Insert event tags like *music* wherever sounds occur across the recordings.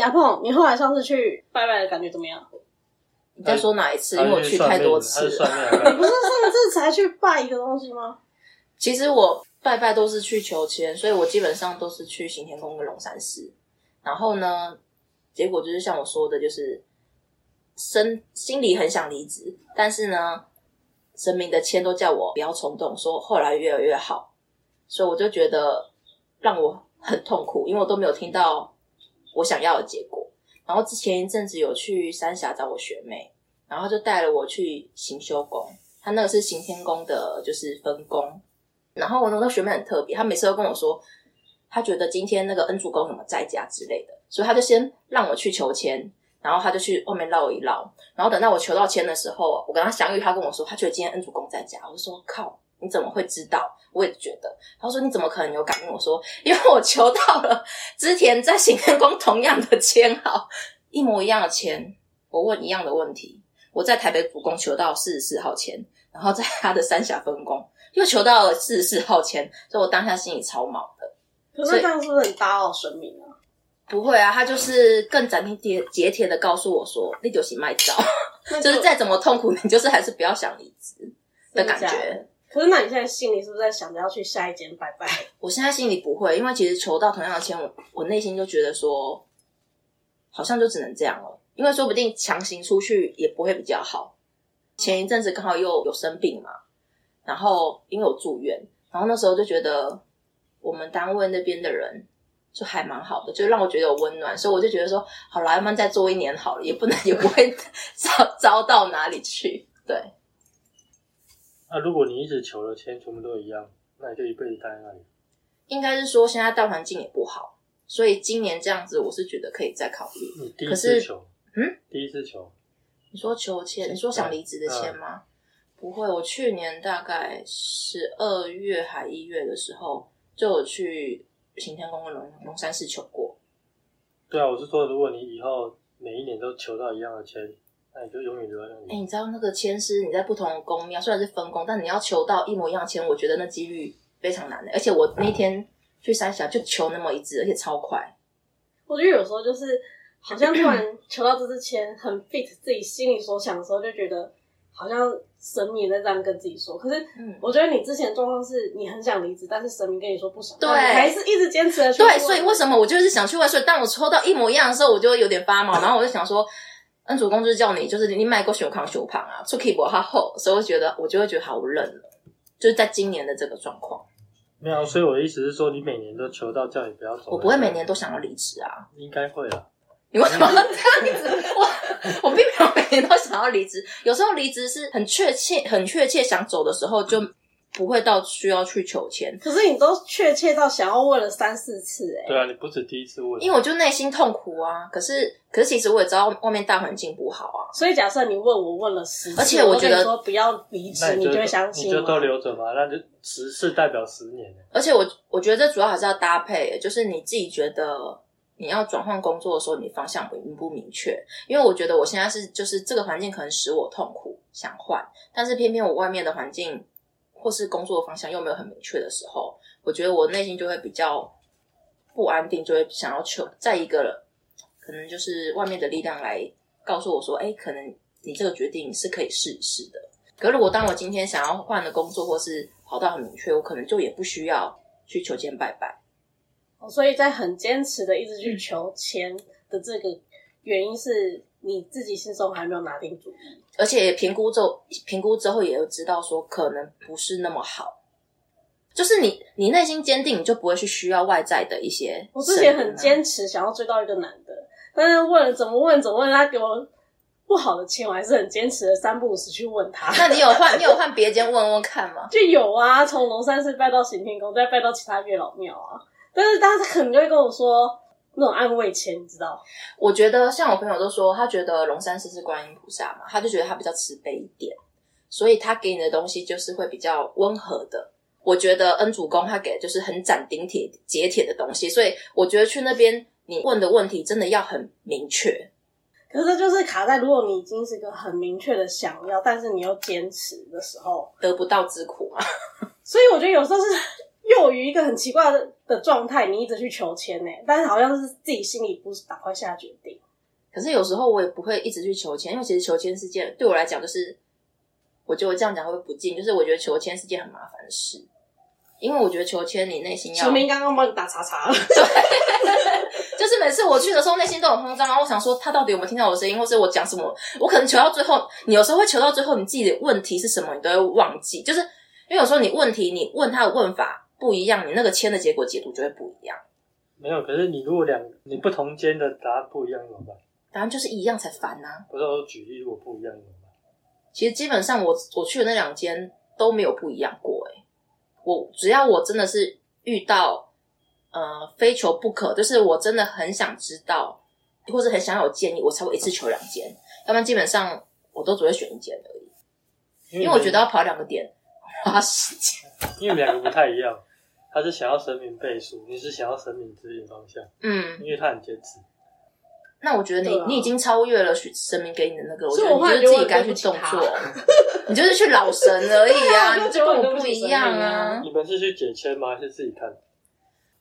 阿碰，你后来上次去拜拜的感觉怎么样？你在说哪一次？因为我去太多次了。你不是上次才去拜一个东西吗？*laughs* 其实我拜拜都是去求签，所以我基本上都是去行天宫跟龙山寺。然后呢，结果就是像我说的，就是身心里很想离职，但是呢，神明的签都叫我不要冲动，说后来越来越好，所以我就觉得让我很痛苦，因为我都没有听到我想要的结果。然后之前一阵子有去三峡找我学妹，然后就带了我去行修宫，他那个是行天宫的，就是分宫。然后我那个学妹很特别，她每次都跟我说，她觉得今天那个恩主公怎么在家之类的，所以她就先让我去求签，然后她就去外面绕一绕，然后等到我求到签的时候，我跟她相遇，她跟我说，她觉得今天恩主公在家，我就说靠，你怎么会知道？我也觉得，他说你怎么可能有感应？我说因为我求到了之前在行天宫同样的签号，一模一样的签，我问一样的问题，我在台北主宫求到四十四号签，然后在他的三峡分宫。又求到了四十四号签，所以我当下心里超毛的。可是这样是不是很打扰神明啊？不会啊，他就是更斩钉截截铁的告诉我说：“你就是卖招，就是再怎么痛苦，你就是还是不要想离职的感觉。”可是那你现在心里是不是在想着要去下一间拜拜？*laughs* 我现在心里不会，因为其实求到同样的钱，我我内心就觉得说，好像就只能这样了，因为说不定强行出去也不会比较好。前一阵子刚好又有生病嘛。然后因为我住院，然后那时候就觉得我们单位那边的人就还蛮好的，就让我觉得有温暖，所以我就觉得说，好，来慢再做一年好了，也不能 *laughs* 也不会 *laughs* 糟糟到哪里去。对。那如果你一直求的签全部都一样，那你就一辈子待在那里。应该是说现在大环境也不好，所以今年这样子，我是觉得可以再考虑。你第一次求，嗯，第一次求，你说求签，你说想离职的签吗？不会，我去年大概十二月还一月的时候，就有去行天宫跟龙龙山寺求过。对啊，我是说，如果你以后每一年都求到一样的签，那你就永远留在那里。哎，你知道那个签师，你在不同的宫庙虽然是分工，但你要求到一模一样签，我觉得那几率非常难的。而且我那天去三峡就求那么一支，而且超快。我觉得有时候就是好像突然求到这支签很 fit 自己心里所想的时候，就觉得。好像神明在这样跟自己说，可是我觉得你之前状况是你很想离职，但是神明跟你说不想，对，还是一直坚持的。对，所以为什么我就是想去万岁？当我抽到一模一样的时候，我就有点发毛，然后我就想说，恩主公就是叫你，就是你卖过修康修胖啊，出 keyboard 他后，所以我觉得我就会觉得好认了，就是在今年的这个状况。没有，所以我的意思是说，你每年都求到叫你不要走，我不会每年都想要离职啊，应该会啊。你为什么这样子？我 *laughs* 我并没有每年都想要离职，有时候离职是很确切、很确切想走的时候，就不会到需要去求签。可是你都确切到想要问了三四次，哎，对啊，你不止第一次问，因为我就内心痛苦啊。可是，可是其实我也知道外面大环境不好啊。所以假设你问我问了十次，而且我觉得说不要离职，你就会相信，你就都留着嘛，那就十次代表十年。而且我我觉得这主要还是要搭配，就是你自己觉得。你要转换工作的时候，你方向明不明确？因为我觉得我现在是就是这个环境可能使我痛苦，想换，但是偏偏我外面的环境或是工作方向又没有很明确的时候，我觉得我内心就会比较不安定，就会想要求再一个可能就是外面的力量来告诉我说，哎，可能你这个决定是可以试一试的。可如果当我今天想要换的工作或是跑道很明确，我可能就也不需要去求签拜拜。所以在很坚持的一直去求签的这个原因是你自己心中还没有拿定主意，而且评估之后，评估之后也有知道说可能不是那么好。就是你你内心坚定，你就不会去需要外在的一些。我之前很坚持想要追到一个男的，但是问怎么问怎么问，他给我不好的钱，我还是很坚持的三不五时去问他。*laughs* 那你有换你有换别间问问看吗？就有啊，从龙山寺拜到行天宫，再拜到其他月老庙啊。但是，但是可能就会跟我说那种安慰签，你知道？我觉得像我朋友都说，他觉得龙山寺是观音菩萨嘛，他就觉得他比较慈悲一点，所以他给你的东西就是会比较温和的。我觉得恩主公他给的就是很斩钉铁截铁的东西，所以我觉得去那边你问的问题真的要很明确。可是就是卡在，如果你已经是一个很明确的想要，但是你又坚持的时候，得不到之苦嘛。*laughs* 所以我觉得有时候是。*laughs* 又于一个很奇怪的状态，你一直去求签呢，但是好像是自己心里不是赶快下决定。可是有时候我也不会一直去求签，因为其实求签是件对我来讲就是，我觉得我这样讲会不敬，就是我觉得求签是件很麻烦的事，因为我觉得求签你内心要。球明刚刚帮你打叉叉了。对 *laughs* 就是每次我去的时候，内心都很慌张然后！我想说，他到底有没有听到我的声音，或是我讲什么？我可能求到最后，你有时候会求到最后，你自己的问题是什么，你都会忘记。就是因为有时候你问题，你问他的问法不一样，你那个签的结果解读就会不一样。没有，可是你如果两你不同间的答案不一样怎么办？答案就是一样才烦呐！不是我举例，如果不一样怎么办？其实基本上我我去的那两间都没有不一样过。哎，我只要我真的是遇到。呃，非求不可，就是我真的很想知道，或者很想有建议，我才会一次求两间，要不然基本上我都只会选一间而已。因为我觉得要跑两个点花时间。因为两个不太一样，他是想要神明背书，你是想要神明指引方向。嗯，因为他很坚持。那我觉得你你已经超越了神明给你的那个，我觉得你就是自己该去动作，*laughs* 你就是去老神而已啊，*laughs* 你就跟我不一样啊。你们是去解签吗？还是自己看？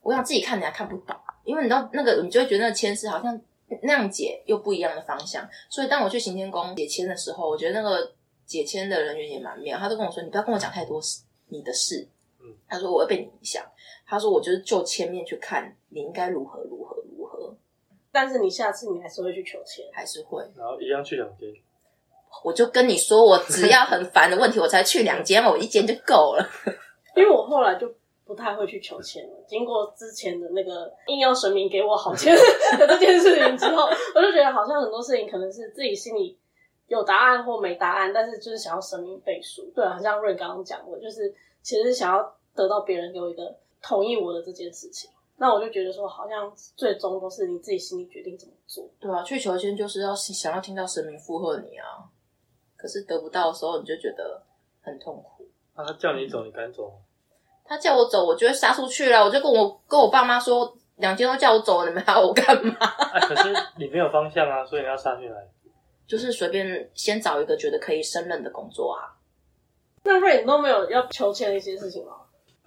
我想自己看，你还看不懂，因为你知道那个，你就会觉得那个签是好像那样解又不一样的方向。所以当我去行天宫解签的时候，我觉得那个解签的人员也蛮妙，他都跟我说：“你不要跟我讲太多事，你的事。”嗯，他说我会被你影响。他说我就是就签面去看，你应该如何如何如何。但是你下次你还是会去求签，还是会，然后一样去两间。我就跟你说，我只要很烦的问题，我才去两间嘛，我一间就够了。*laughs* 因为我后来就。不太会去求签了。经过之前的那个硬要神明给我好签的 *laughs* 这件事情之后，我就觉得好像很多事情可能是自己心里有答案或没答案，但是就是想要神明背书。对，好像瑞刚刚讲过，就是其实想要得到别人给我一个同意我的这件事情。那我就觉得说，好像最终都是你自己心里决定怎么做。对啊，去求签就是要想要听到神明附和你啊。可是得不到的时候，你就觉得很痛苦。那他叫你走，你敢走？他叫我走，我就会杀出去了。我就跟我跟我爸妈说，两天都叫我走，你们要我干嘛？啊，可是你没有方向啊，所以你要杀进来。就是随便先找一个觉得可以胜任的工作啊。那瑞你都没有要求签的一些事情吗？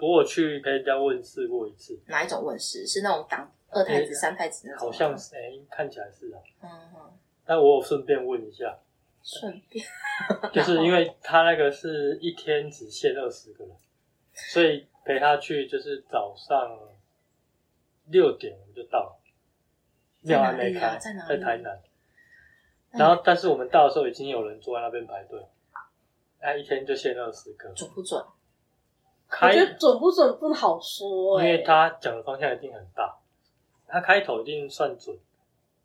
我去陪人家问事过一次。哪一种问事？是那种当二太子、三太子那种？好像是，哎，看起来是啊。嗯嗯。但我顺便问一下。顺便。*laughs* 就是因为他那个是一天只限二十个人，所以。陪他去就是早上六点我们就到，庙还没开，在台南。然后，但是我们到的时候已经有人坐在那边排队。那，一天就限二十个，准不准？我觉得准不准不好说，因为他讲的方向一定很大，他开头一定算准，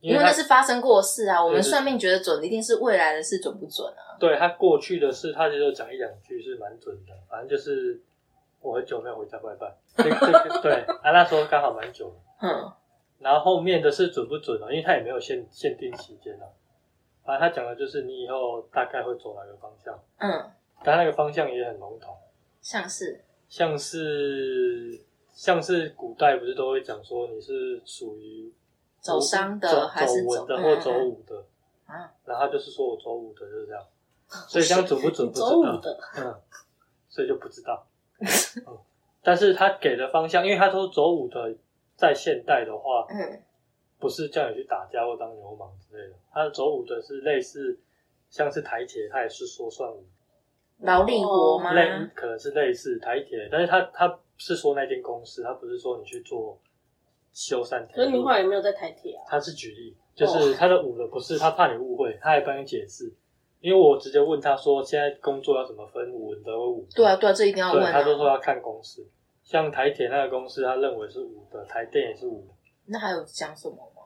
因为那是发生过事啊。我们算命觉得准，一定是未来的事准不准啊？对他过去的事，他就讲一两句是蛮准的，反正就是。我很久没有回家拜拜，*laughs* 对啊，那时候刚好蛮久的。嗯，然后后面的是准不准啊？因为他也没有限限定期间啊。反正他讲的就是你以后大概会走哪个方向。嗯，但那个方向也很笼统，像是像是像是古代不是都会讲说你是属于走商的还是走文的或走武的啊？然后就是说我走武的就是这样，所以这样准不准不知道。嗯，所以就不知道。*laughs* 但是他给的方向，因为他说走武的，在现代的话，嗯，不是叫你去打架或当流氓之类的。他走武的是类似，像是台铁，他也是说算武，劳力活吗？类可能是类似台铁，但是他他是说那间公司，他不是说你去做修缮。所以你话有没有在台铁啊？他是举例，就是他的五的不是他怕你误会，他还帮你解释。因为我直接问他说：“现在工作要怎么分五的五？”对啊，对啊，这一定要问。他都说要看公司，像台铁那个公司，他认为是五的，台电也是五的。那还有讲什么吗？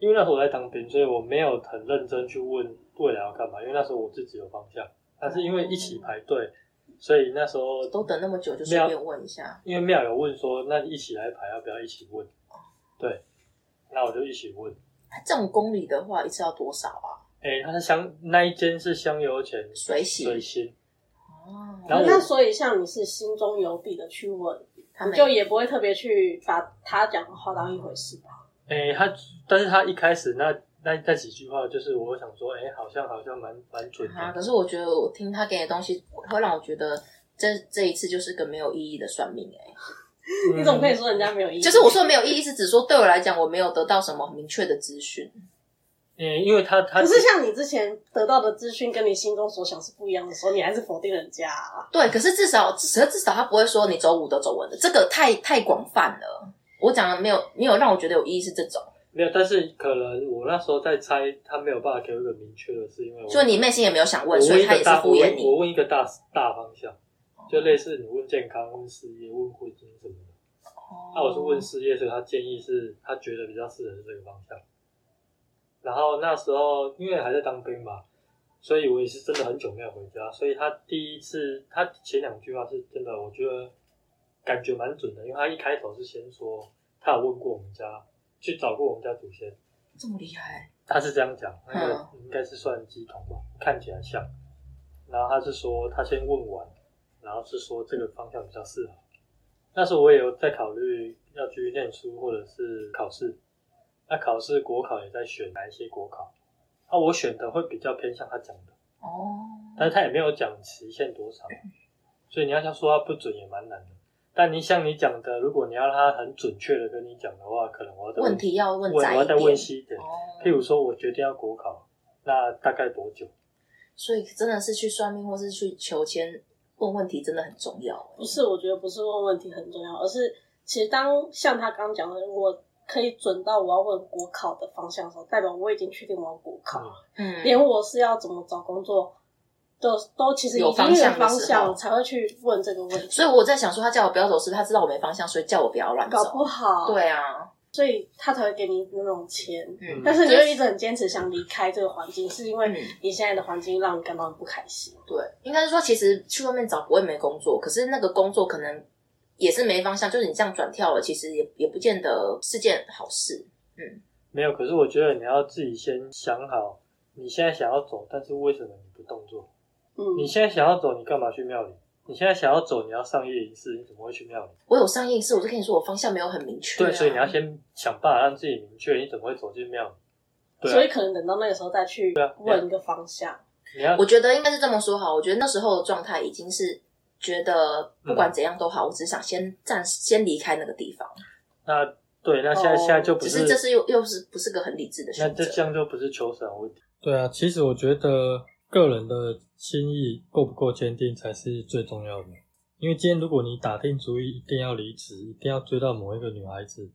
因为那时候我在当兵，所以我没有很认真去问未来要干嘛。因为那时候我自己有方向，但是因为一起排队，所以那时候都等那么久，就顺便问一下。因为庙有问说，那一起来排要不要一起问？对，那我就一起问。这种公里的话，一次要多少啊？哎，他是香那一间是香油钱水洗水洗哦，那所以像你是心中有底的去问，他就也不会特别去把他讲的话当一回事吧？哎，他但是他一开始那那那几句话，就是我想说，哎，好像好像蛮蛮准的。可是我觉得我听他给的东西，会让我觉得这这一次就是个没有意义的算命哎。*laughs* 你怎么可以说人家没有意义？就是我说没有意义，是指说对我来讲，我没有得到什么明确的资讯。嗯，因为他他可是像你之前得到的资讯跟你心中所想是不一样的时候，你还是否定人家。对，可是至少至少至少他不会说你走武的走文的，这个太太广泛了。我讲的没有没有让我觉得有意义是这种。没有，但是可能我那时候在猜，他没有办法给我一个明确的，是因为我就你内心也没有想问，所以他也是敷衍你。我问一个大大方向，就类似你问健康、问事业、问婚姻什么的。哦。那我是问事业，所以他建议是他觉得比较适合这个方向。然后那时候因为还在当兵嘛，所以我也是真的很久没有回家，所以他第一次他前两句话是真的，我觉得感觉蛮准的，因为他一开头是先说他有问过我们家。去找过我们家祖先，这么厉害？他是这样讲，那个应该是算鸡同吧，看起来像。然后他是说他先问完，然后是说这个方向比较适合。那时候我也有在考虑要去念书或者是考试，那考试国考也在选哪一些国考，那我选的会比较偏向他讲的哦，但是他也没有讲期限多长，所以你要想说他不准也蛮难的。但你像你讲的，如果你要他很准确的跟你讲的话，可能我要问题要问我要再问细一点。譬如说，我决定要国考，那大概多久？所以真的是去算命或是去求签问问题，真的很重要。不是，我觉得不是问问题很重要，而是其实当像他刚刚讲的，我可以准到我要问国考的方向的时候，代表我已经确定我要国考。嗯，连我是要怎么找工作。都都其实有方向方向才会去问这个问题，所以我在想说，他叫我不要走，是他知道我没方向，所以叫我不要乱走。搞不好，对啊，所以他才会给你那种钱。嗯，但是你又一直很坚持想离开这个环境，是因为你现在的环境让你感到很不开心。对，应该是说，其实去外面找不会没工作，可是那个工作可能也是没方向，就是你这样转跳了，其实也也不见得是件好事。嗯，没有，可是我觉得你要自己先想好，你现在想要走，但是为什么你不动作？你现在想要走，你干嘛去庙里？你现在想要走，你要上夜仪式，你怎么会去庙里？我有上夜仪式，我就跟你说，我方向没有很明确。对，所以你要先想办法让自己明确，你怎么会走进庙里？所以可能等到那个时候再去问一个方向。你要，我觉得应该是这么说好。我觉得那时候的状态已经是觉得不管怎样都好，我只想先暂时先离开那个地方。那对，那现在现在就不是，这是又又是不是个很理智的选择？那这样就不是求神问题。对啊，其实我觉得。个人的心意够不够坚定才是最重要的。因为今天如果你打定主意一定要离职，一定要追到某一个女孩子，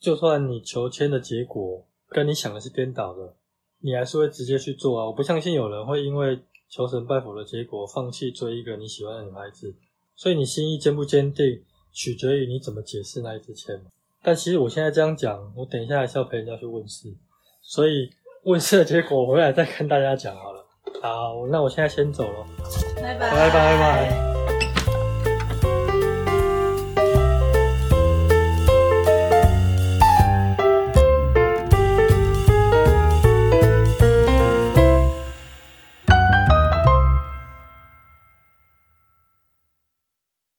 就算你求签的结果跟你想的是颠倒的，你还是会直接去做啊！我不相信有人会因为求神拜佛的结果放弃追一个你喜欢的女孩子。所以你心意坚不坚定，取决于你怎么解释那一支签。但其实我现在这样讲，我等一下还是要陪人家去问事，所以问事的结果回来再跟大家讲好了。好，那我现在先走了，拜拜，拜拜拜。